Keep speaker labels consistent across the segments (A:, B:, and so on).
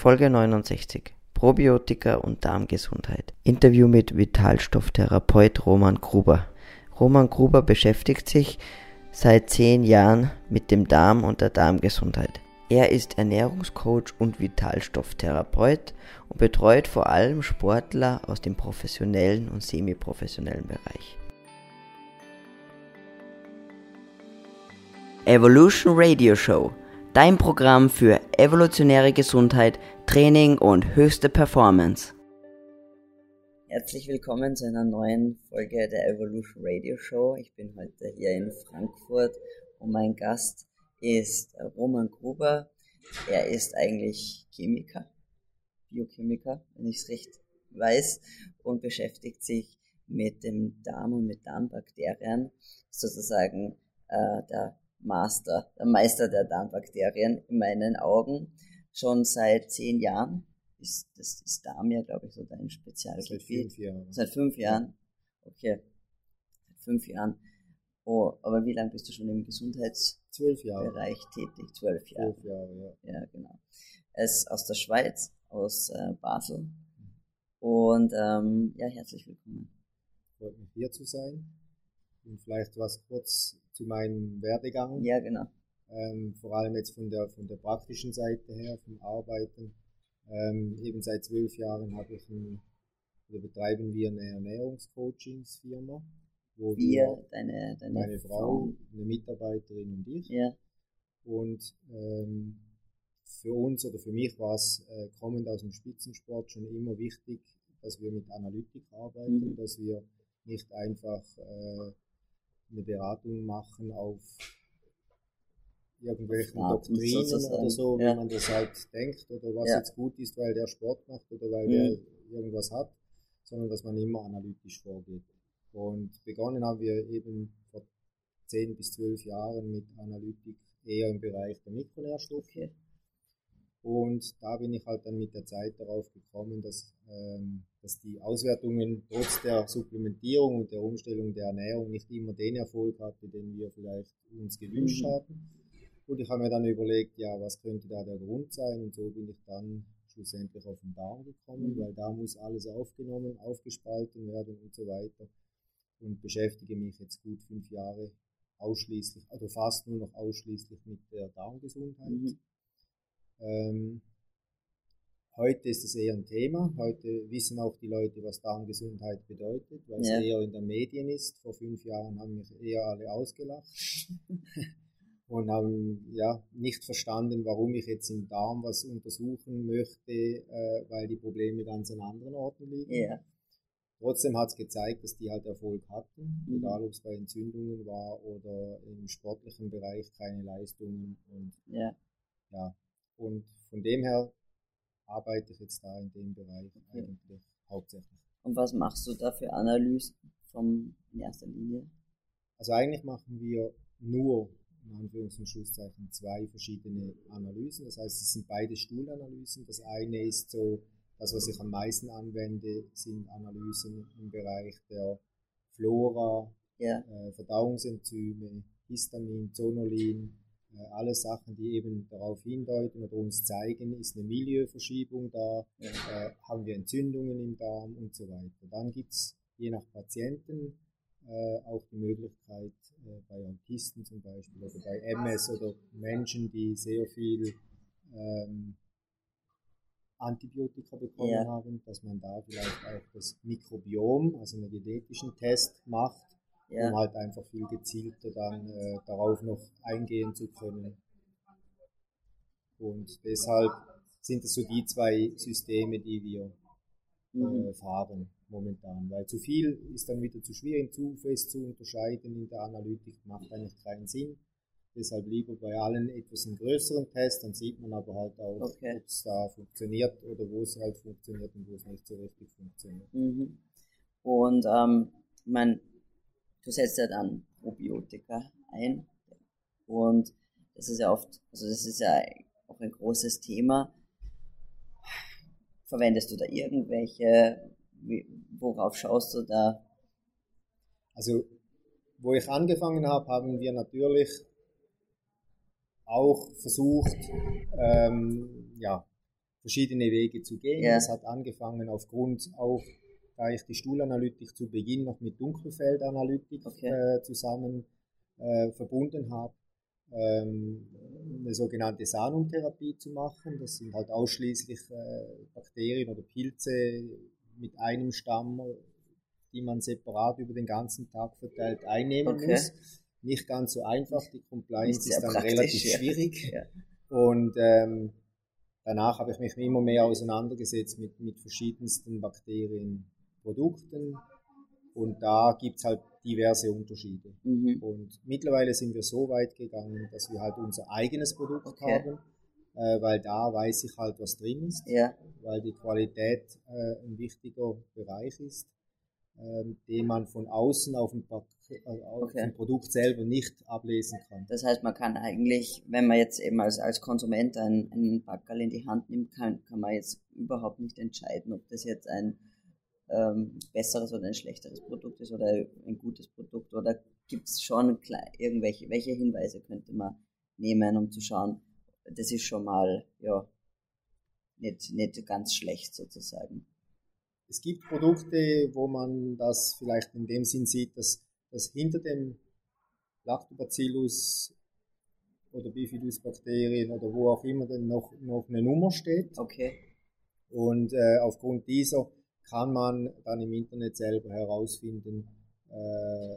A: Folge 69. Probiotika und Darmgesundheit. Interview mit Vitalstofftherapeut Roman Gruber. Roman Gruber beschäftigt sich seit zehn Jahren mit dem Darm und der Darmgesundheit. Er ist Ernährungscoach und Vitalstofftherapeut und betreut vor allem Sportler aus dem professionellen und semiprofessionellen Bereich. Evolution Radio Show, dein Programm für evolutionäre Gesundheit, Training und höchste Performance. Herzlich willkommen zu einer neuen Folge der Evolution Radio Show. Ich bin heute hier in Frankfurt und mein Gast ist Roman Gruber. Er ist eigentlich Chemiker, Biochemiker, wenn ich es recht weiß, und beschäftigt sich mit dem Darm und mit Darmbakterien, sozusagen äh, der Master, der Meister der Darmbakterien in meinen Augen, schon seit zehn Jahren. Ist, das ist Darm ja, glaube ich, so dein Spezialgebiet.
B: Seit fünf Jahren.
A: Seit fünf Jahren. Okay. Seit fünf Jahren. Oh, aber wie lange bist du schon im Gesundheitsbereich tätig? Zwölf Jahre.
B: Zwölf Jahre, ja.
A: Ja, genau. Er ist aus der Schweiz, aus äh, Basel. Und ähm, ja, herzlich willkommen.
B: Freut mich hier zu sein. Und vielleicht was kurz zu meinem Werdegang.
A: Ja, genau.
B: Ähm, vor allem jetzt von der, von der praktischen Seite her, vom Arbeiten. Ähm, eben seit zwölf Jahren habe ich ein, oder betreiben wir eine Ernährungscoachingsfirma wo
A: Wir,
B: wir,
A: deine, deine
B: meine Frau, eine Mitarbeiterin und ich.
A: Ja,
B: Und ähm, für uns oder für mich war es äh, kommend aus dem Spitzensport schon immer wichtig, dass wir mit Analytik arbeiten,
A: Mhm.
B: dass wir nicht einfach äh, eine Beratung machen auf irgendwelchen
A: Daten
B: Doktrinen
A: sozusagen,
B: oder so, wie
A: ja.
B: man das halt denkt oder was
A: Ja.
B: jetzt gut ist, weil der Sport macht oder weil
A: Mhm.
B: der irgendwas hat, sondern dass man immer analytisch vorgeht. Und begonnen haben wir eben vor 10 bis 12 Jahren mit Analytik eher im Bereich der Mikronährstoffe.
A: okay.
B: Und da bin ich halt dann mit der Zeit darauf gekommen, dass, ähm, dass die Auswertungen trotz der Supplementierung und der Umstellung der Ernährung nicht immer den Erfolg hatte, den wir vielleicht uns gewünscht
A: Mhm.
B: hatten. Und ich habe mir dann überlegt, ja, was könnte da der Grund sein? Und so bin ich dann schlussendlich auf den Darm gekommen,
A: Mhm.
B: weil da muss alles aufgenommen, aufgespalten werden und so weiter. Und beschäftige mich jetzt gut fünf Jahre ausschließlich, also fast nur noch ausschließlich mit der Darmgesundheit.
A: Mhm.
B: Ähm, heute ist es eher ein Thema. Heute wissen auch die Leute, was Darmgesundheit bedeutet, weil
A: Ja.
B: es eher in den Medien ist. Vor fünf Jahren haben mich eher alle ausgelacht und haben ja nicht verstanden, warum ich jetzt im Darm was untersuchen möchte, äh, weil die Probleme ganz an anderen Orten liegen.
A: Ja,
B: Trotzdem hat es gezeigt, dass die halt Erfolg hatten,
A: Mhm.
B: egal ob es bei Entzündungen war oder im sportlichen Bereich keine Leistungen und
A: ja,
B: ja, und von dem her arbeite ich jetzt da in dem Bereich
A: Okay.
B: eigentlich hauptsächlich.
A: Und was machst du da für Analysen vom, in erster Linie?
B: Also eigentlich machen wir nur, in Anführungs- und Schlusszeichen, zwei verschiedene Analysen. Das heißt, es sind beide Stuhlanalysen. Das eine ist so, das, was ich am meisten anwende, sind Analysen im Bereich der Flora,
A: Ja,
B: äh, Verdauungsenzyme, Histamin, Zonulin, alle Sachen, die eben darauf hindeuten oder uns zeigen, ist eine Milieuverschiebung da,
A: ja,
B: äh, haben wir Entzündungen im Darm und so weiter. Dann gibt's je nach Patienten äh, auch die Möglichkeit, äh, bei Autisten zum Beispiel oder bei MS oder Menschen, die sehr viel ähm, Antibiotika bekommen
A: Ja.
B: haben, dass man da vielleicht auch das Mikrobiom, also einen genetischen Test macht, um
A: ja,
B: halt einfach viel gezielter dann äh, darauf noch eingehen zu können. Und deshalb sind es so die zwei Systeme, die wir
A: mhm.
B: äh, fahren momentan. Weil zu viel ist dann wieder zu schwierig, zu fest zu unterscheiden in der Analytik, macht eigentlich keinen Sinn. Deshalb lieber bei allen etwas einen größeren Test, dann sieht man aber halt auch,
A: Okay.
B: ob es da funktioniert oder wo es halt funktioniert und wo es nicht so richtig funktioniert.
A: Mhm. Und ähm, mein, du setzt ja dann Probiotika ein und das ist ja oft, also das ist ja auch ein großes Thema. Verwendest du da irgendwelche, worauf schaust du da?
B: Also, wo ich angefangen habe, haben wir natürlich auch versucht, ähm, ja, verschiedene Wege zu gehen.
A: Ja.
B: Es hat angefangen aufgrund auch, da ich die Stuhlanalytik zu Beginn noch mit Dunkelfeldanalytik
A: Okay.
B: äh, zusammen äh, verbunden habe, ähm, eine sogenannte Sanumtherapie zu machen. Das sind halt ausschließlich äh, Bakterien oder Pilze mit einem Stamm, die man separat über den ganzen Tag verteilt einnehmen
A: Okay.
B: muss. Nicht ganz so einfach, die Compliance ist dann relativ
A: ja.
B: schwierig.
A: Ja.
B: Und ähm, danach habe ich mich immer mehr auseinandergesetzt mit, mit verschiedensten Bakterienprodukten. Und da gibt es halt diverse Unterschiede.
A: Mhm.
B: Und mittlerweile sind wir so weit gegangen, dass wir halt unser eigenes Produkt
A: Okay.
B: haben, äh, weil da weiß ich halt, was drin ist,
A: Ja,
B: weil die Qualität äh, ein wichtiger Bereich ist, ähm, den man von außen auf dem, Pak äh, auf
A: Okay.
B: dem Produkt selber nicht ablesen kann.
A: das heißt, man kann eigentlich, wenn man jetzt eben als, als Konsument einen, einen Backerl in die Hand nimmt, kann, kann man jetzt überhaupt nicht entscheiden, ob das jetzt ein ähm, besseres oder ein schlechteres Produkt ist oder ein gutes Produkt oder gibt es schon irgendwelche, welche Hinweise könnte man nehmen, um zu schauen, das ist schon mal, ja, nicht, nicht ganz schlecht sozusagen.
B: Es gibt Produkte, wo man das vielleicht in dem Sinn sieht, dass, dass hinter dem Lactobacillus oder Bifidusbakterien oder wo auch immer denn noch, noch eine Nummer steht.
A: Okay.
B: Und äh, aufgrund dieser kann man dann im Internet selber herausfinden, äh,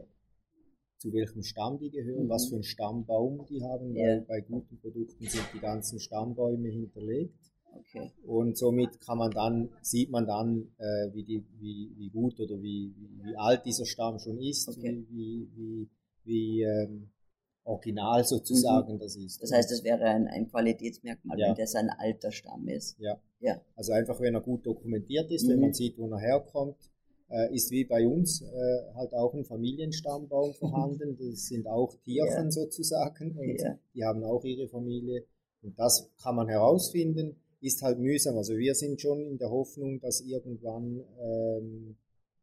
B: zu welchem Stamm die gehören,
A: Mhm.
B: was für einen Stammbaum die haben,
A: Ja.
B: weil bei guten Produkten sind die ganzen Stammbäume hinterlegt.
A: Okay.
B: Und somit kann man dann, sieht man dann, äh, wie, die, wie, wie gut oder wie, wie, alt dieser Stamm schon ist,
A: Okay.
B: wie, wie, wie, wie ähm, original sozusagen das ist.
A: Mhm. Das heißt, es wäre ein, ein Qualitätsmerkmal,
B: Ja.
A: wenn das ein alter Stamm ist.
B: Ja.
A: Ja.
B: Also einfach, wenn er gut dokumentiert ist,
A: Mhm.
B: wenn man sieht, wo er herkommt, äh, ist wie bei uns äh, halt auch ein Familienstammbaum vorhanden. Das sind auch Tierchen
A: Ja.
B: sozusagen und
A: Ja.
B: die haben auch ihre Familie. Und das kann man herausfinden, ist halt mühsam. Also wir sind schon in der Hoffnung, dass irgendwann ähm,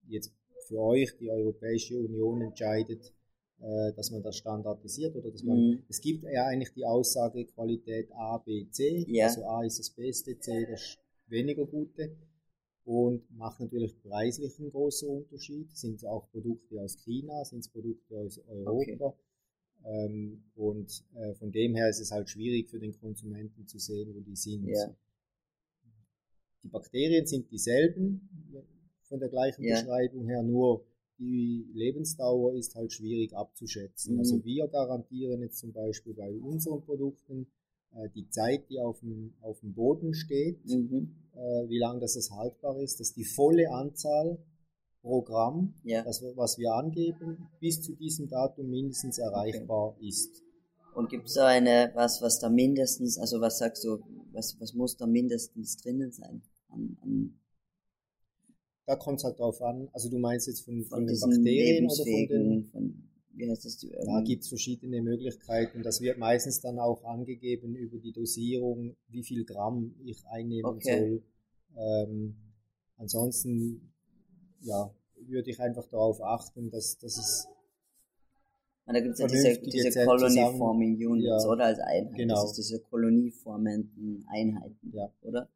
B: jetzt für euch die Europäische Union entscheidet, äh, dass man das standardisiert oder dass man
A: Mhm.
B: es gibt ja eigentlich die Aussage Qualität A, B, C.
A: Ja.
B: Also A ist das Beste, C das weniger gute. Und macht natürlich preislich einen großen Unterschied. Sind es auch Produkte aus China, sind es Produkte aus Europa. Ähm, und äh, von dem her ist es halt schwierig für den Konsumenten zu sehen, wo die sind.
A: Ja.
B: Die Bakterien sind dieselben von der gleichen
A: Ja.
B: Beschreibung her, nur die Lebensdauer ist halt schwierig abzuschätzen.
A: Mhm.
B: Also wir garantieren jetzt zum Beispiel bei unseren Produkten äh, die Zeit, die auf dem, auf dem Boden steht,
A: Mhm.
B: äh, wie lange das haltbar ist, dass die volle Anzahl pro Gramm,
A: Ja.
B: das, was wir angeben, bis zu diesem Datum mindestens erreichbar ist.
A: Und gibt es da eine, was, was da mindestens, also was sagst du, was, was muss da mindestens drinnen sein? An, an,
B: Da kommt es halt drauf an, also du meinst jetzt von, von,
A: von
B: den Bakterien oder von den
A: von, wie heißt das? die,
B: Da
A: ähm,
B: gibt es verschiedene Möglichkeiten. Das wird meistens dann auch angegeben über die Dosierung, wie viel Gramm ich einnehmen
A: Okay.
B: soll. Ähm, ansonsten, ja, würde ich einfach darauf achten, dass, dass es
A: Und da gibt es ja diese, diese Colony Forming Units,
B: Ja,
A: oder? Als Einheit.
B: genau.
A: Das ist diese kolonieformenden Einheiten,
B: Ja.
A: oder?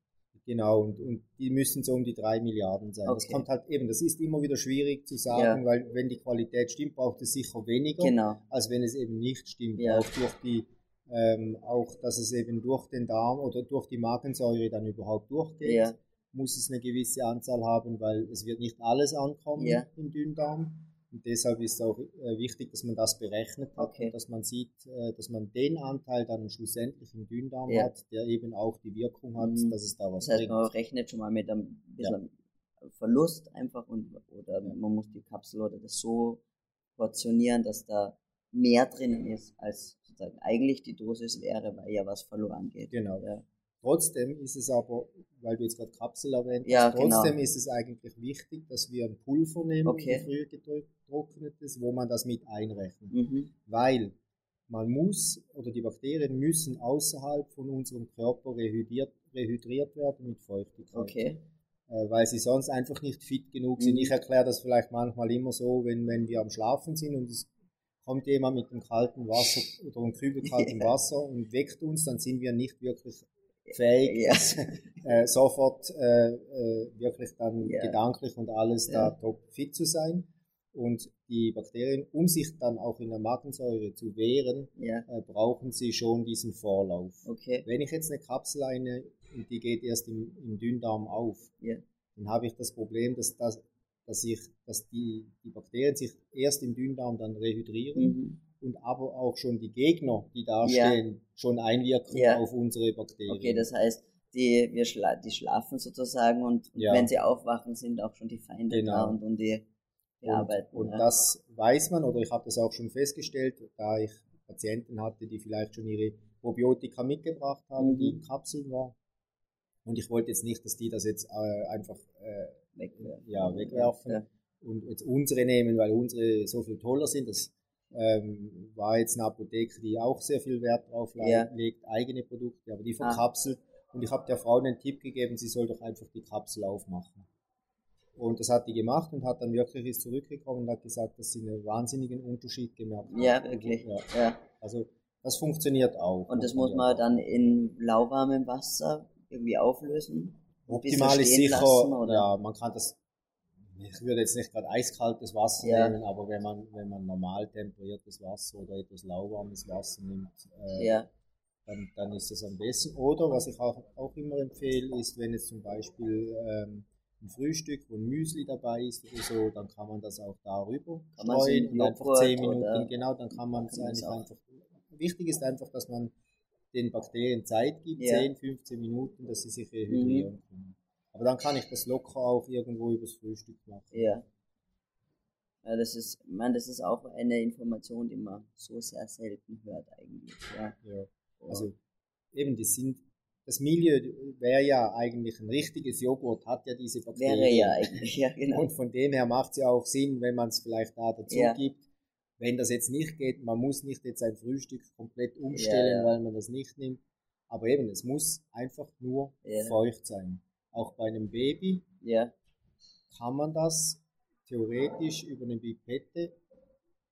B: Genau, und, und die müssen so um die drei Milliarden sein. Das
A: Okay.
B: kommt halt eben, das ist immer wieder schwierig zu sagen,
A: Ja.
B: weil wenn die Qualität stimmt, braucht es sicher weniger,
A: Genau.
B: als wenn es eben nicht stimmt.
A: Ja.
B: Auch durch die, ähm, auch dass es eben durch den Darm oder durch die Magensäure dann überhaupt durchgeht,
A: Ja.
B: muss es eine gewisse Anzahl haben, weil es wird nicht alles ankommen im Dünndarm. Und deshalb ist auch äh, wichtig, dass man das berechnet hat,
A: Okay.
B: dass man sieht, äh, dass man den Anteil dann schlussendlich im Dünndarm
A: Ja.
B: hat, der eben auch die Wirkung hat,
A: Mhm.
B: dass es da was
A: Das heißt,
B: bringt.
A: man rechnet schon mal mit einem bisschen Verlust einfach und oder man muss die Kapsel oder das so portionieren, dass da mehr drinnen ist, als sozusagen eigentlich die Dosis wäre, weil ja was verloren geht.
B: Genau.
A: Ja.
B: Trotzdem ist es aber, weil du jetzt gerade Kapsel erwähnt hast,
A: Ja,
B: trotzdem
A: genau.
B: ist es eigentlich wichtig, dass wir ein Pulver nehmen,
A: Okay.
B: früher getrocknetes, wo man das mit einrechnet.
A: Mhm.
B: Weil man muss oder die Bakterien müssen außerhalb von unserem Körper rehydriert, rehydriert werden mit Feuchtigkeit.
A: Okay.
B: Äh, weil sie sonst einfach nicht fit genug sind.
A: Mhm.
B: Ich erkläre das vielleicht manchmal immer so, wenn, wenn wir am Schlafen sind und es kommt jemand mit dem kalten Wasser oder einem Kübel kaltem. Wasser und weckt uns, dann sind wir nicht wirklich fähig,
A: Ja.
B: dass, äh, sofort äh, äh, wirklich dann
A: Ja.
B: gedanklich und alles da top fit zu sein. Und die Bakterien, um sich dann auch in der Magensäure zu wehren, äh, brauchen sie schon diesen Vorlauf.
A: okay.
B: Wenn ich jetzt eine Kapsel eine und die geht erst im, im Dünndarm auf, dann habe ich das Problem, dass, das, dass, ich, dass die, die Bakterien sich erst im Dünndarm dann rehydrieren
A: Mhm.
B: Und aber auch schon die Gegner, die da
A: Ja.
B: stehen, schon einwirken
A: Ja.
B: auf unsere Bakterien.
A: Okay, das heißt, die, wir schla die schlafen sozusagen und
B: Ja.
A: wenn sie aufwachen, sind auch schon die Feinde
B: Genau.
A: da und, und die bearbeiten.
B: Und, und das weiß man, oder ich habe das auch schon festgestellt, da ich Patienten hatte, die vielleicht schon ihre Probiotika mitgebracht haben,
A: Mhm.
B: die in Kapseln war. Und ich wollte jetzt nicht, dass die das jetzt äh, einfach äh,
A: wegwerfen.
B: ja, wegwerfen.
A: Ja.
B: und jetzt unsere nehmen, weil unsere so viel toller sind. Das ähm, war jetzt eine Apotheke, die auch sehr viel Wert drauf
A: Ja.
B: legt, eigene Produkte, aber die
A: Ah.
B: verkapselt. Und ich habe der Frau einen Tipp gegeben, sie soll doch einfach die Kapsel aufmachen. Und das hat die gemacht und hat dann wirklich ist zurückgekommen und hat gesagt, dass sie einen wahnsinnigen Unterschied gemerkt hat.
A: ja, wirklich.
B: Ja.
A: Ja.
B: Also das funktioniert auch.
A: Und das muss man dann in lauwarmem Wasser irgendwie auflösen.
B: Optimal ist sicher,
A: lassen, oder?
B: ja, man kann das, ich würde jetzt nicht gerade eiskaltes Wasser
A: Ja.
B: nehmen, aber wenn man, wenn man normal temperiertes Wasser oder etwas lauwarmes Wasser nimmt, äh,
A: Ja,
B: dann, dann ist das am besten. Oder was ich auch, auch immer empfehle, ist, wenn jetzt zum Beispiel ähm, ein Frühstück, wo ein Müsli dabei ist oder so, dann kann man das auch darüber
A: Kann
B: streuen und einfach
A: Joghurt
B: 10 Minuten, genau, dann kann man es eigentlich einfach. Wichtig ist einfach, dass man den Bakterien Zeit gibt,
A: Ja. Mhm.
B: 10, 15 Minuten, dass sie sich rehydrieren können. Aber dann kann ich das locker auch irgendwo übers Frühstück machen.
A: ja. Ja, das ist, meine, das ist auch eine Information, die man so sehr selten hört eigentlich. Ja.
B: Ja. Also eben, das sind das Milieu wäre ja eigentlich ein richtiges Joghurt, hat ja diese Bakterien.
A: Wäre ja eigentlich, ja genau.
B: Und von dem her macht es ja auch Sinn, wenn man es vielleicht da dazu
A: Ja.
B: gibt. Wenn das jetzt nicht geht, man muss nicht jetzt ein Frühstück komplett umstellen,
A: Ja,
B: weil man das nicht nimmt. Aber eben, es muss einfach nur feucht sein. Auch bei einem Baby
A: Ja,
B: kann man das theoretisch über eine Pipette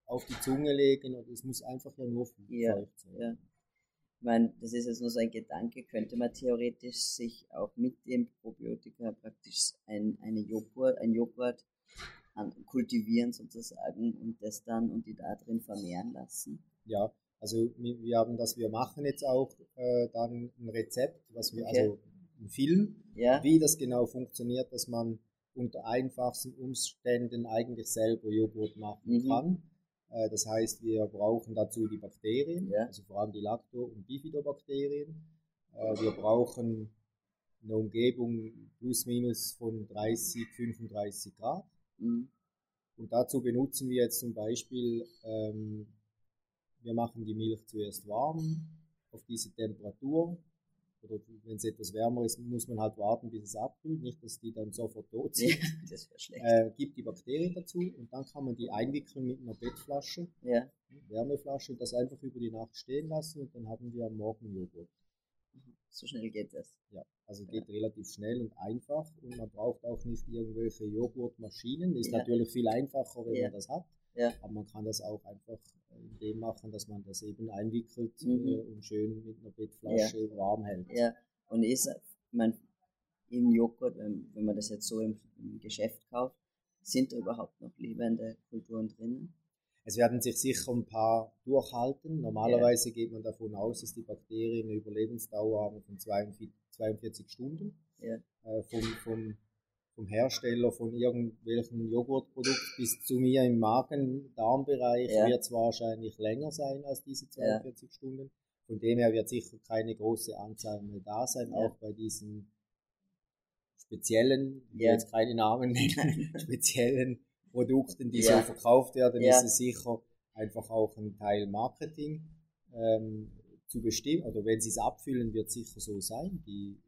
B: auf die Zunge legen und es muss einfach ja nur
A: Ja,
B: sein.
A: ja. Ich meine, das ist jetzt nur so ein Gedanke, könnte man theoretisch sich auch mit dem Probiotika praktisch ein, eine Joghurt, ein Joghurt kultivieren sozusagen und das dann und die da drin vermehren lassen.
B: Ja, also wir wir haben das, wir machen jetzt auch äh, dann ein Rezept, was wir,
A: Okay.
B: also ein Film,
A: Ja,
B: wie das genau funktioniert, dass man unter einfachsten Umständen eigentlich selber Joghurt machen
A: Mhm.
B: kann. Äh, das heißt, wir brauchen dazu die Bakterien,
A: Ja.
B: also vor allem die Lacto- und Bifidobakterien. Äh, wir brauchen eine Umgebung plus minus von 30, 35 Grad.
A: mhm.
B: Und dazu benutzen wir jetzt zum Beispiel, ähm, wir machen die Milch zuerst warm auf diese Temperatur. Oder wenn es etwas wärmer ist, muss man halt warten, bis es abkühlt, nicht, dass die dann sofort tot
A: ja
B: sind.
A: das wäre schlecht.
B: Äh, gibt die Bakterien dazu und dann kann man die einwickeln mit einer Bettflasche,
A: ja,
B: Wärmeflasche und das einfach über die Nacht stehen lassen und dann haben wir am Morgen Joghurt.
A: so schnell geht das.
B: Ja, also geht relativ schnell und einfach und man braucht auch nicht irgendwelche Joghurtmaschinen. Ist
A: Ja.
B: natürlich viel einfacher, wenn
A: Ja.
B: man das hat.
A: Ja.
B: Aber man kann das auch einfach in dem machen, dass man das eben einwickelt
A: Mhm.
B: äh, und schön mit einer Bettflasche warm hält.
A: Ja, und ist, man, im Joghurt, wenn, wenn man das jetzt so im, im Geschäft kauft, sind da überhaupt noch lebende Kulturen drinnen?
B: Es werden sich sicher ein paar durchhalten. Normalerweise geht man davon aus, dass die Bakterien eine Überlebensdauer haben von 42 42 Stunden.
A: Ja.
B: Äh, vom, vom, vom Hersteller von irgendwelchen Joghurtprodukt bis zu mir im Magen-Darm-Bereich
A: Ja.
B: wird es wahrscheinlich länger sein als diese
A: Ja.
B: 42 Stunden. Von dem her wird sicher keine große Anzahl mehr da sein,
A: Ja.
B: auch bei diesen speziellen, ich will
A: Ja.
B: jetzt keine Namen nennen, speziellen Produkten, die
A: Ja.
B: so verkauft werden,
A: Ja.
B: ist es sicher einfach auch ein Teil Marketing ähm, zu bestimmen. Oder wenn sie es abfüllen, wird es sicher so sein. Die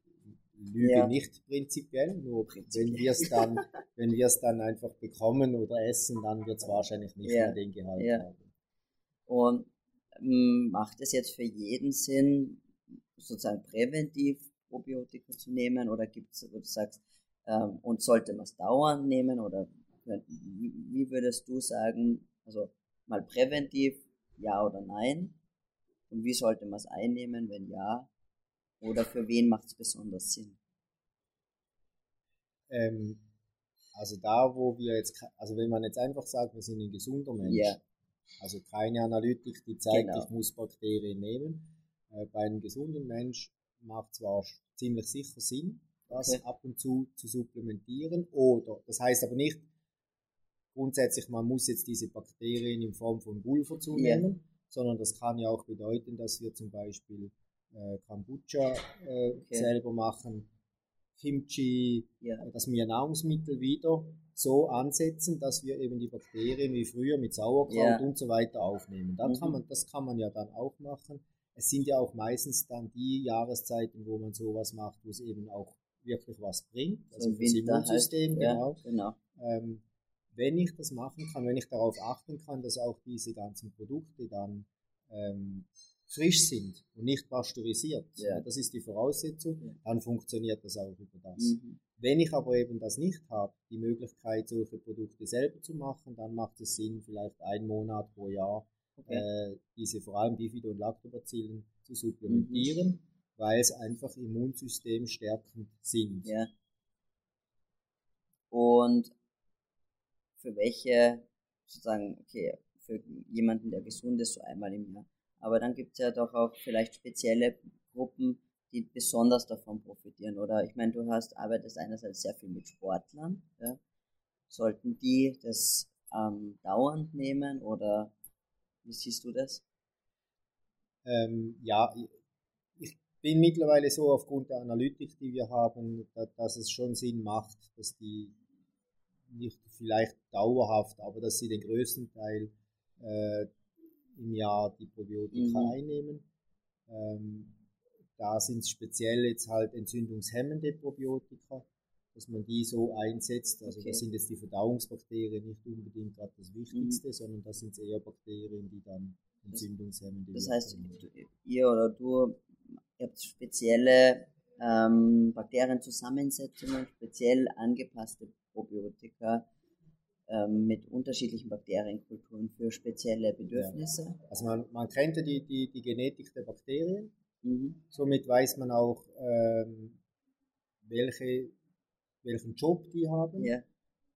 B: lügen
A: Ja.
B: nicht prinzipiell, nur
A: Prinzipiell.
B: wenn wir es dann, wenn wir es dann einfach bekommen oder essen, dann wird es wahrscheinlich nicht
A: Ja.
B: mehr den Gehalt
A: Ja.
B: haben.
A: Und ähm, macht es jetzt für jeden Sinn, sozusagen präventiv Probiotika zu nehmen oder gibt es, wo du sagst, ähm, und sollte man es dauernd nehmen oder wie würdest du sagen, also mal präventiv, ja oder nein? Und wie sollte man es einnehmen, wenn ja? Oder für wen macht es besonders Sinn?
B: Ähm, also da, wo wir jetzt, also wenn man jetzt einfach sagt, wir sind ein gesunder Mensch,
A: Ja.
B: also keine Analytik, die zeigt,
A: Genau.
B: ich muss Bakterien nehmen. Äh, bei einem gesunden Mensch macht zwar ziemlich sicher Sinn, das
A: Okay.
B: ab und zu zu supplementieren, oder, das heißt aber nicht grundsätzlich, man muss jetzt diese Bakterien in Form von Pulver zunehmen, sondern das kann ja auch bedeuten, dass wir zum Beispiel äh, Kombucha äh,
A: Okay.
B: selber machen, Kimchi,
A: Ja.
B: dass wir Nahrungsmittel wieder so ansetzen, dass wir eben die Bakterien wie früher mit Sauerkraut
A: Ja.
B: und so weiter aufnehmen. Da
A: Mhm.
B: kann man, das kann man ja dann auch machen. Es sind ja auch meistens dann die Jahreszeiten, wo man sowas macht, wo es eben auch wirklich was bringt, also
A: So
B: fürs
A: halt.
B: Immunsystem,
A: ja,
B: genau.
A: genau.
B: Ähm, wenn ich das machen kann, wenn ich darauf achten kann, dass auch diese ganzen Produkte dann ähm, frisch sind und nicht pasteurisiert,
A: Ja.
B: das ist die Voraussetzung,
A: Ja.
B: dann funktioniert das auch über das.
A: Mhm.
B: Wenn ich aber eben das nicht habe, die Möglichkeit, solche Produkte selber zu machen, dann macht es Sinn, vielleicht einen Monat pro Jahr
A: Okay.
B: äh, diese vor allem Bifido- und Lactobacillen zu supplementieren, weil es einfach Immunsystem stärkend sind.
A: Ja. Und für welche, sozusagen, okay, für jemanden, der gesund ist, so einmal im Jahr. Aber dann gibt es ja doch auch vielleicht spezielle Gruppen, die besonders davon profitieren. Oder ich meine, du hast, arbeitest einerseits sehr viel mit Sportlern. Ja? Sollten die das ähm, dauernd nehmen oder wie siehst du das?
B: Ähm, ja, ich bin mittlerweile so aufgrund der Analytik, die wir haben, da, dass es schon Sinn macht, dass die nicht vielleicht dauerhaft, aber dass sie den größten Teil äh, im Jahr die Probiotika
A: Mhm.
B: einnehmen. Ähm, da sind es speziell jetzt halt entzündungshemmende Probiotika, dass man die so einsetzt. Also
A: Okay.
B: das sind jetzt die Verdauungsbakterien nicht unbedingt gerade das Wichtigste, sondern das sind eher Bakterien, die dann entzündungshemmende
A: Das
B: Wirkung
A: heißt, ihr oder du ihr habt spezielle ähm, Bakterienzusammensetzungen, speziell angepasste Probiotika mit unterschiedlichen Bakterienkulturen für spezielle Bedürfnisse.
B: Also man, man kennt ja die, die, die Genetik der Bakterien,
A: Mhm.
B: somit weiß man auch, ähm, welche, welchen Job die haben
A: Ja,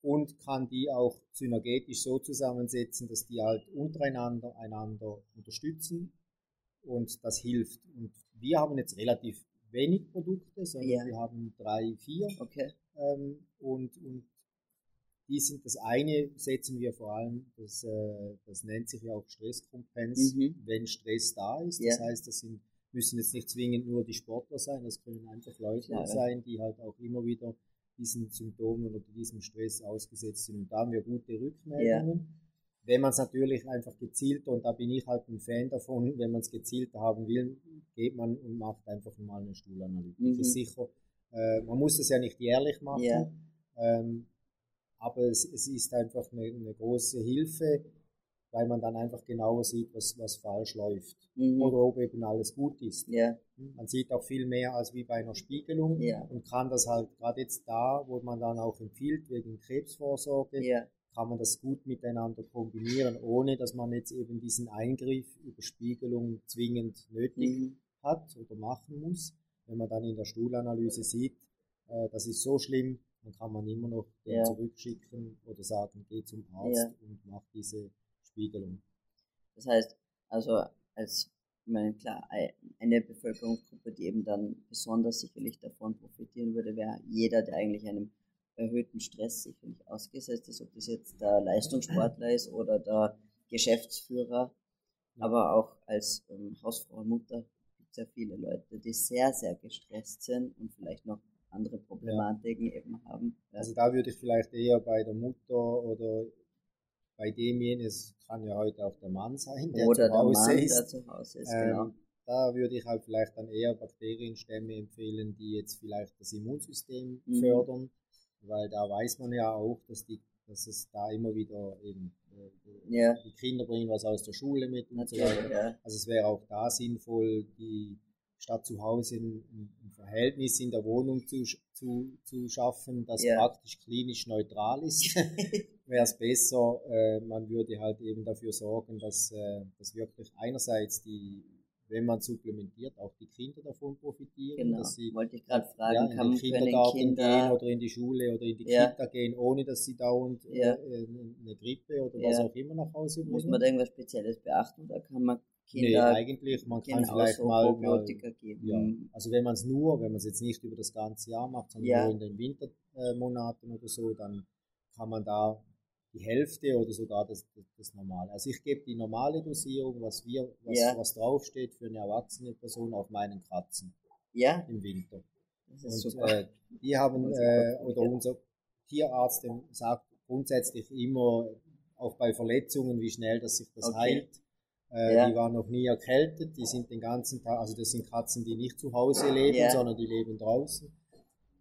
B: und kann die auch synergetisch so zusammensetzen, dass die halt untereinander einander unterstützen und das hilft. Und wir haben jetzt relativ wenig Produkte, sondern
A: Ja.
B: wir haben drei, vier
A: okay.
B: ähm, und, und die sind das eine, setzen wir vor allem, das, äh, das nennt sich ja auch Stresskompens,
A: Mhm.
B: wenn Stress da ist.
A: Ja.
B: Das heißt, das sind, müssen jetzt nicht zwingend nur die Sportler sein, das können einfach Leute
A: ja.
B: sein, die halt auch immer wieder diesen Symptomen oder diesem Stress ausgesetzt sind. Und da haben wir gute Rückmeldungen. Wenn man es natürlich einfach gezielter, und da bin ich halt ein Fan davon, wenn man es gezielter haben will, geht man und macht einfach mal eine Stuhlanalyse.
A: Mhm.
B: Sicher, äh, man muss es ja nicht jährlich machen, ähm, aber es, es ist einfach eine, eine große Hilfe, weil man dann einfach genauer sieht, was, was falsch läuft.
A: Mhm.
B: Oder ob eben alles gut ist.
A: Ja,
B: Man sieht auch viel mehr als wie bei einer Spiegelung
A: ja,
B: und kann das halt gerade jetzt da, wo man dann auch empfiehlt, wegen Krebsvorsorge,
A: ja,
B: kann man das gut miteinander kombinieren, ohne dass man jetzt eben diesen Eingriff über Spiegelung zwingend nötig
A: mhm.
B: hat oder machen muss. Wenn man dann in der Stuhlanalyse sieht, äh, das ist so schlimm, dann kann man immer noch den
A: Ja.
B: zurückschicken oder sagen, geh zum Arzt
A: Ja.
B: und mach diese Spiegelung.
A: Das heißt, also als, ich meine, klar, ei- eine Bevölkerungsgruppe, die eben dann besonders sicherlich davon profitieren würde, wäre jeder, der eigentlich einem erhöhten Stress sicherlich ausgesetzt ist, ob das jetzt der Leistungssportler ist oder der Geschäftsführer,
B: Ja.
A: aber auch als ähm, Hausfrau und Mutter gibt es ja viele Leute, die sehr, sehr gestresst sind und vielleicht noch andere Problematiken eben haben. Ja.
B: Also da würde ich vielleicht eher bei der Mutter oder bei demjenigen, es kann ja heute auch der Mann sein, der
A: oder
B: zu Hause
A: Mann,
B: ist.
A: der zu Hause ist,
B: Ähm,
A: genau.
B: Da würde ich halt vielleicht dann eher Bakterienstämme empfehlen, die jetzt vielleicht das Immunsystem
A: Mhm.
B: fördern, weil da weiß man ja auch, dass die, dass es da immer wieder eben äh,
A: Ja.
B: die Kinder bringen was aus der Schule mit und so weiter.
A: ja.
B: Also es wäre auch da sinnvoll, die statt zu Hause ein, ein Verhältnis in der Wohnung zu, zu, zu schaffen, das
A: Ja.
B: praktisch klinisch neutral ist. wäre es besser, äh, man würde halt eben dafür sorgen, dass, äh, dass wirklich einerseits die, wenn man supplementiert, auch die Kinder davon profitieren.
A: Genau,
B: dass sie
A: wollte ich gerade fragen,
B: ja, in
A: kann, können
B: Kindergarten
A: Kinder,
B: gehen oder in die Schule oder in die
A: Ja.
B: Kita gehen, ohne dass sie dauernd
A: Ja.
B: äh, eine Grippe oder was auch immer nach Hause bringen.
A: muss man da irgendwas Spezielles beachten oder kann man
B: nee,
A: Kinder
B: eigentlich, man kann
A: genauso
B: vielleicht mal, mal
A: Probiotika geben?
B: ja, also wenn man es nur, wenn man es jetzt nicht über das ganze Jahr macht, sondern
A: Ja.
B: nur in den Wintermonaten oder so, dann kann man da die Hälfte oder sogar das, das, normale. Also ich gebe die normale Dosierung, was wir, was,
A: Ja.
B: was draufsteht für eine erwachsene Person auf meinen Katzen
A: Ja,
B: im Winter.
A: das ist
B: Und
A: super.
B: äh, die haben, äh, oder unser Tierarzt sagt grundsätzlich immer, auch bei Verletzungen, wie schnell dass sich das
A: Okay.
B: heilt. Äh,
A: Ja.
B: Die waren noch nie erkältet, die sind den ganzen Tag, also das sind Katzen, die nicht zu Hause leben,
A: Ja.
B: sondern die leben draußen.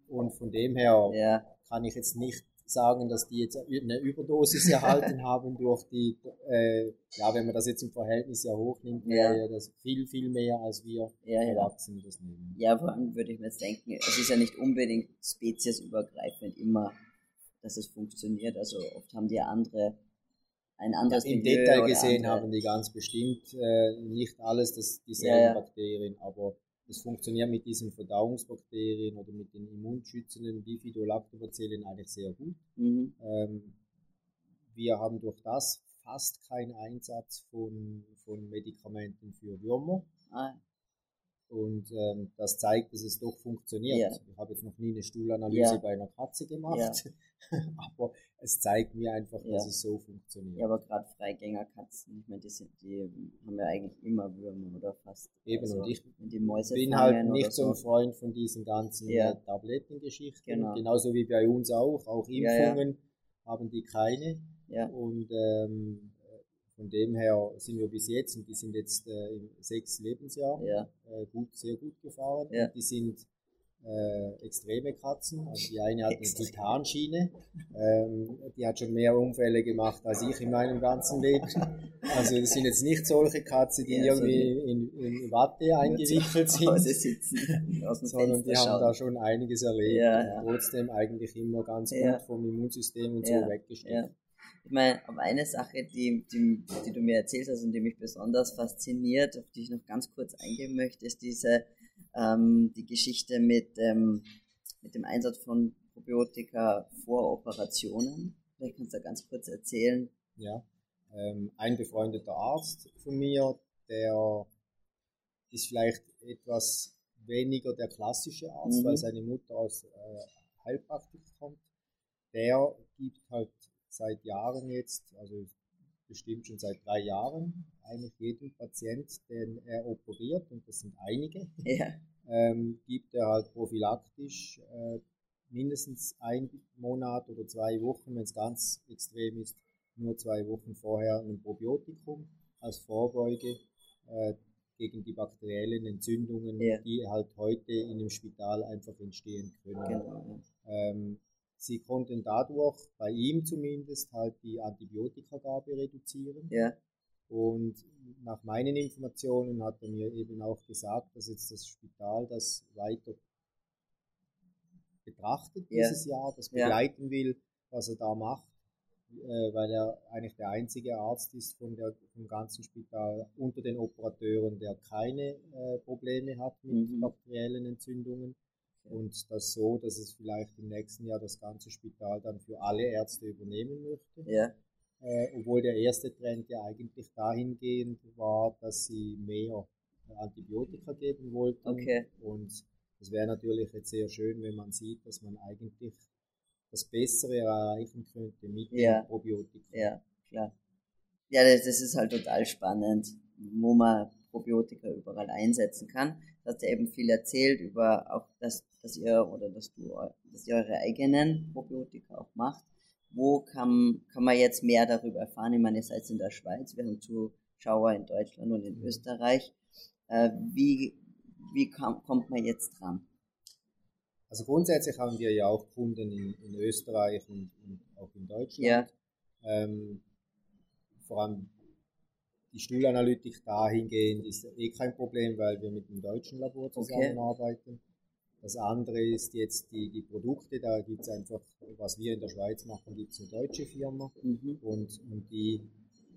B: Und von dem her
A: ja,
B: kann ich jetzt nicht sagen, dass die jetzt eine Überdosis erhalten haben durch die, äh, ja, wenn man das jetzt im Verhältnis ja hochnimmt,
A: Ja.
B: wäre ja das viel, viel mehr, als wir
A: ja, ja.
B: Erwachsene das nehmen.
A: Ja, vor allem würde ich mir jetzt denken, es ist ja nicht unbedingt speziesübergreifend immer, dass es funktioniert. Also oft haben die ja andere, ein anderes
B: Im
A: Milieu
B: Detail gesehen
A: andere,
B: haben die ganz bestimmt äh, nicht alles das, dieselben
A: Ja, ja.
B: Bakterien, aber es funktioniert mit diesen Verdauungsbakterien oder mit den immunschützenden Bifidolactobacillen eigentlich sehr gut.
A: Mhm.
B: Ähm, wir haben durch das fast keinen Einsatz von, von Medikamenten für Würmer.
A: Ah,
B: Und ähm, das zeigt, dass es doch funktioniert.
A: Ja.
B: Ich habe jetzt noch nie eine Stuhlanalyse
A: Ja.
B: bei einer Katze gemacht, aber es zeigt mir einfach, dass
A: Ja.
B: es so funktioniert.
A: ja, aber gerade Freigängerkatzen, ich meine, die, sind, die haben ja eigentlich immer Würmer oder fast.
B: Eben,
A: also,
B: und ich
A: wenn die Mäuse
B: bin halt nicht so ein. Freund von diesen ganzen
A: Ja.
B: Tablettengeschichten.
A: Genau.
B: Genauso wie bei uns auch. Auch
A: Ja, ja.
B: Impfungen haben die keine.
A: Ja,
B: Und ähm, von dem her sind wir bis jetzt, und die sind jetzt äh, im sechsten Lebensjahr,
A: ja,
B: äh, gut, sehr gut gefahren.
A: Ja.
B: Die sind äh, extreme Katzen. Also die eine hat eine. Titanschiene. Ähm, die hat schon mehr Unfälle gemacht als ich in meinem ganzen Leben. Also das sind jetzt nicht solche Katzen, die
A: Ja, so
B: irgendwie in, in Watte eingewickelt sind, sondern die haben da schon einiges erlebt
A: Ja,
B: trotzdem eigentlich immer ganz gut vom Immunsystem und so weggesteckt.
A: Ich meine, aber eine Sache, die, die, die du mir erzählt hast und die mich besonders fasziniert, auf die ich noch ganz kurz eingehen möchte, ist diese ähm, die Geschichte mit, ähm, mit dem Einsatz von Probiotika vor Operationen. Vielleicht kannst du da ganz kurz erzählen.
B: Ja. Ähm, ein befreundeter Arzt von mir, der ist vielleicht etwas weniger der klassische Arzt,
A: Mhm.
B: weil seine Mutter aus äh, Heilpraktik kommt. Der gibt halt seit Jahren jetzt, also bestimmt schon seit drei Jahren, eigentlich jedem Patient, den er operiert, und das sind einige,
A: Ja,
B: ähm, gibt er halt prophylaktisch äh, mindestens ein Monat oder zwei Wochen, wenn es ganz extrem ist, nur zwei Wochen vorher ein Probiotikum als Vorbeuge äh, gegen die bakteriellen Entzündungen,
A: Ja.
B: die halt heute in dem Spital einfach entstehen können.
A: genau.
B: Ähm, sie konnten dadurch, bei ihm zumindest, halt die Antibiotikagabe reduzieren.
A: Ja,
B: Und nach meinen Informationen hat er mir eben auch gesagt, dass jetzt das Spital das weiter betrachtet
A: Ja.
B: dieses Jahr, das
A: Ja.
B: begleiten will, was er da macht, äh, weil er eigentlich der einzige Arzt ist von der, vom ganzen Spital unter den Operateuren, der keine äh, Probleme hat mit
A: Mhm.
B: bakteriellen Entzündungen. Und das so, dass es vielleicht im nächsten Jahr das ganze Spital dann für alle Ärzte übernehmen möchte
A: ja,
B: äh, obwohl der erste Trend ja eigentlich dahingehend war, dass sie mehr äh, Antibiotika geben wollten.
A: Okay.
B: Und es wäre natürlich jetzt sehr schön, wenn man sieht, dass man eigentlich das Bessere erreichen könnte mit
A: Ja.
B: Probiotika.
A: ja, klar. Ja, das, das ist halt total spannend, wo man Probiotika überall einsetzen kann. Du hast ja eben viel erzählt über auch, dass, dass ihr oder dass du dass ihr eure eigenen Probiotika auch macht. Wo kann, kann man jetzt mehr darüber erfahren? Ich meine, ihr seid in der Schweiz, wir haben Zuschauer in Deutschland und in Österreich. Äh, wie wie kommt man jetzt dran?
B: Also grundsätzlich haben wir ja auch Kunden in, in Österreich und, und auch in Deutschland.
A: Ja.
B: Ähm, vor allem die Stuhlanalytik dahingehend ist eh kein Problem, weil wir mit dem deutschen Labor zusammenarbeiten. Das andere ist jetzt die, die Produkte, da gibt es einfach, was wir in der Schweiz machen, gibt es eine deutsche Firma
A: Mhm.
B: und, und die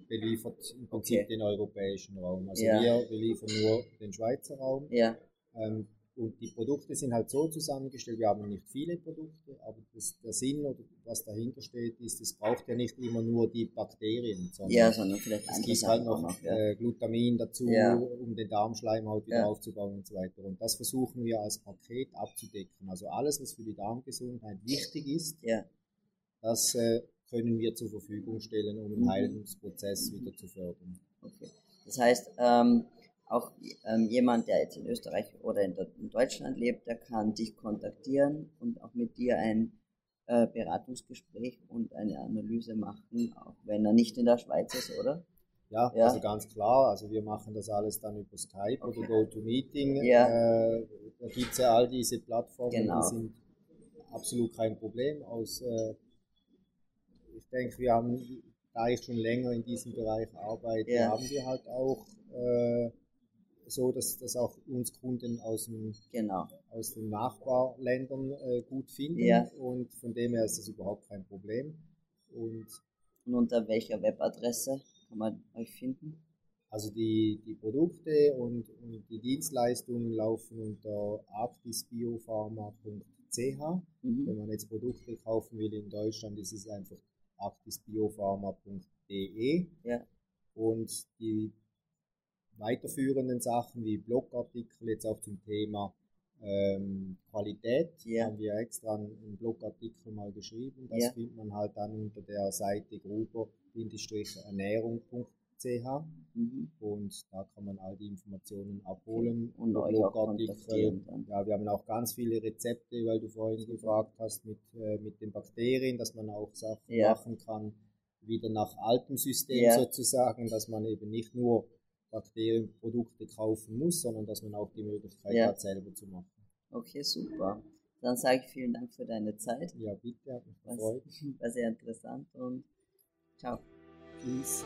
B: beliefert im Prinzip
A: Okay.
B: den europäischen Raum. Also
A: Ja.
B: wir beliefern nur den Schweizer Raum.
A: Ja,
B: Ähm, und die Produkte sind halt so zusammengestellt, wir haben nicht viele Produkte, aber das, der Sinn oder was dahinter steht, ist, es braucht ja nicht immer nur die Bakterien, sondern
A: ja, sondern vielleicht
B: es gibt halt noch,
A: noch. Ja.
B: äh, Glutamin dazu,
A: Ja.
B: um den Darmschleimhaut wieder aufzubauen und so weiter. Und das versuchen wir als Paket abzudecken. Also alles, was für die Darmgesundheit wichtig ist, das äh, können wir zur Verfügung stellen, um den
A: Mhm.
B: Heilungsprozess wieder zu fördern.
A: okay. Das heißt, ähm, auch ähm, jemand, der jetzt in Österreich oder in, in Deutschland lebt, der kann dich kontaktieren und auch mit dir ein äh, Beratungsgespräch und eine Analyse machen, auch wenn er nicht in der Schweiz ist, oder?
B: Ja,
A: Ja.
B: also ganz klar. Also wir machen das alles dann über Skype
A: Okay.
B: oder GoToMeeting.
A: Ja.
B: Äh, da gibt es ja all diese Plattformen,
A: Genau.
B: die sind absolut kein Problem. Aus, äh, ich denke, wir haben, da ich schon länger in diesem Bereich arbeite,
A: Ja.
B: haben wir halt auch äh, so, dass, dass auch uns Kunden aus dem
A: Genau.
B: aus den Nachbarländern äh, gut finden
A: Ja.
B: und von dem her ist das überhaupt kein Problem. Und
A: Und unter welcher Webadresse kann man euch finden?
B: Also die, die Produkte und, und die Dienstleistungen laufen unter arctisbiopharma.ch. Wenn
A: Mhm.
B: man jetzt Produkte kaufen will in Deutschland, ist es einfach arctisbiopharma.de.
A: Ja.
B: Und die weiterführenden Sachen wie Blogartikel jetzt auch zum Thema ähm, Qualität,
A: Ja.
B: haben wir extra einen Blogartikel mal geschrieben. Das
A: Ja.
B: findet man halt dann unter der Seite gruber-ernährung.ch.
A: Mhm.
B: Und da kann man all die Informationen abholen.
A: Und euch auch
B: Blogartikel.
A: kontaktieren dann.
B: Ja, wir haben auch ganz viele Rezepte, weil du vorhin gefragt hast mit, äh, mit den Bakterien, dass man auch Sachen
A: Ja.
B: machen kann, wieder nach altem System sozusagen, dass man eben nicht nur Bakterienprodukte kaufen muss, sondern dass man auch die Möglichkeit
A: Ja.
B: hat, selber zu machen.
A: Okay, super. Dann sage ich vielen Dank für deine Zeit.
B: Ja, bitte, hat mich gefreut.
A: war sehr interessant und ciao.
B: Tschüss.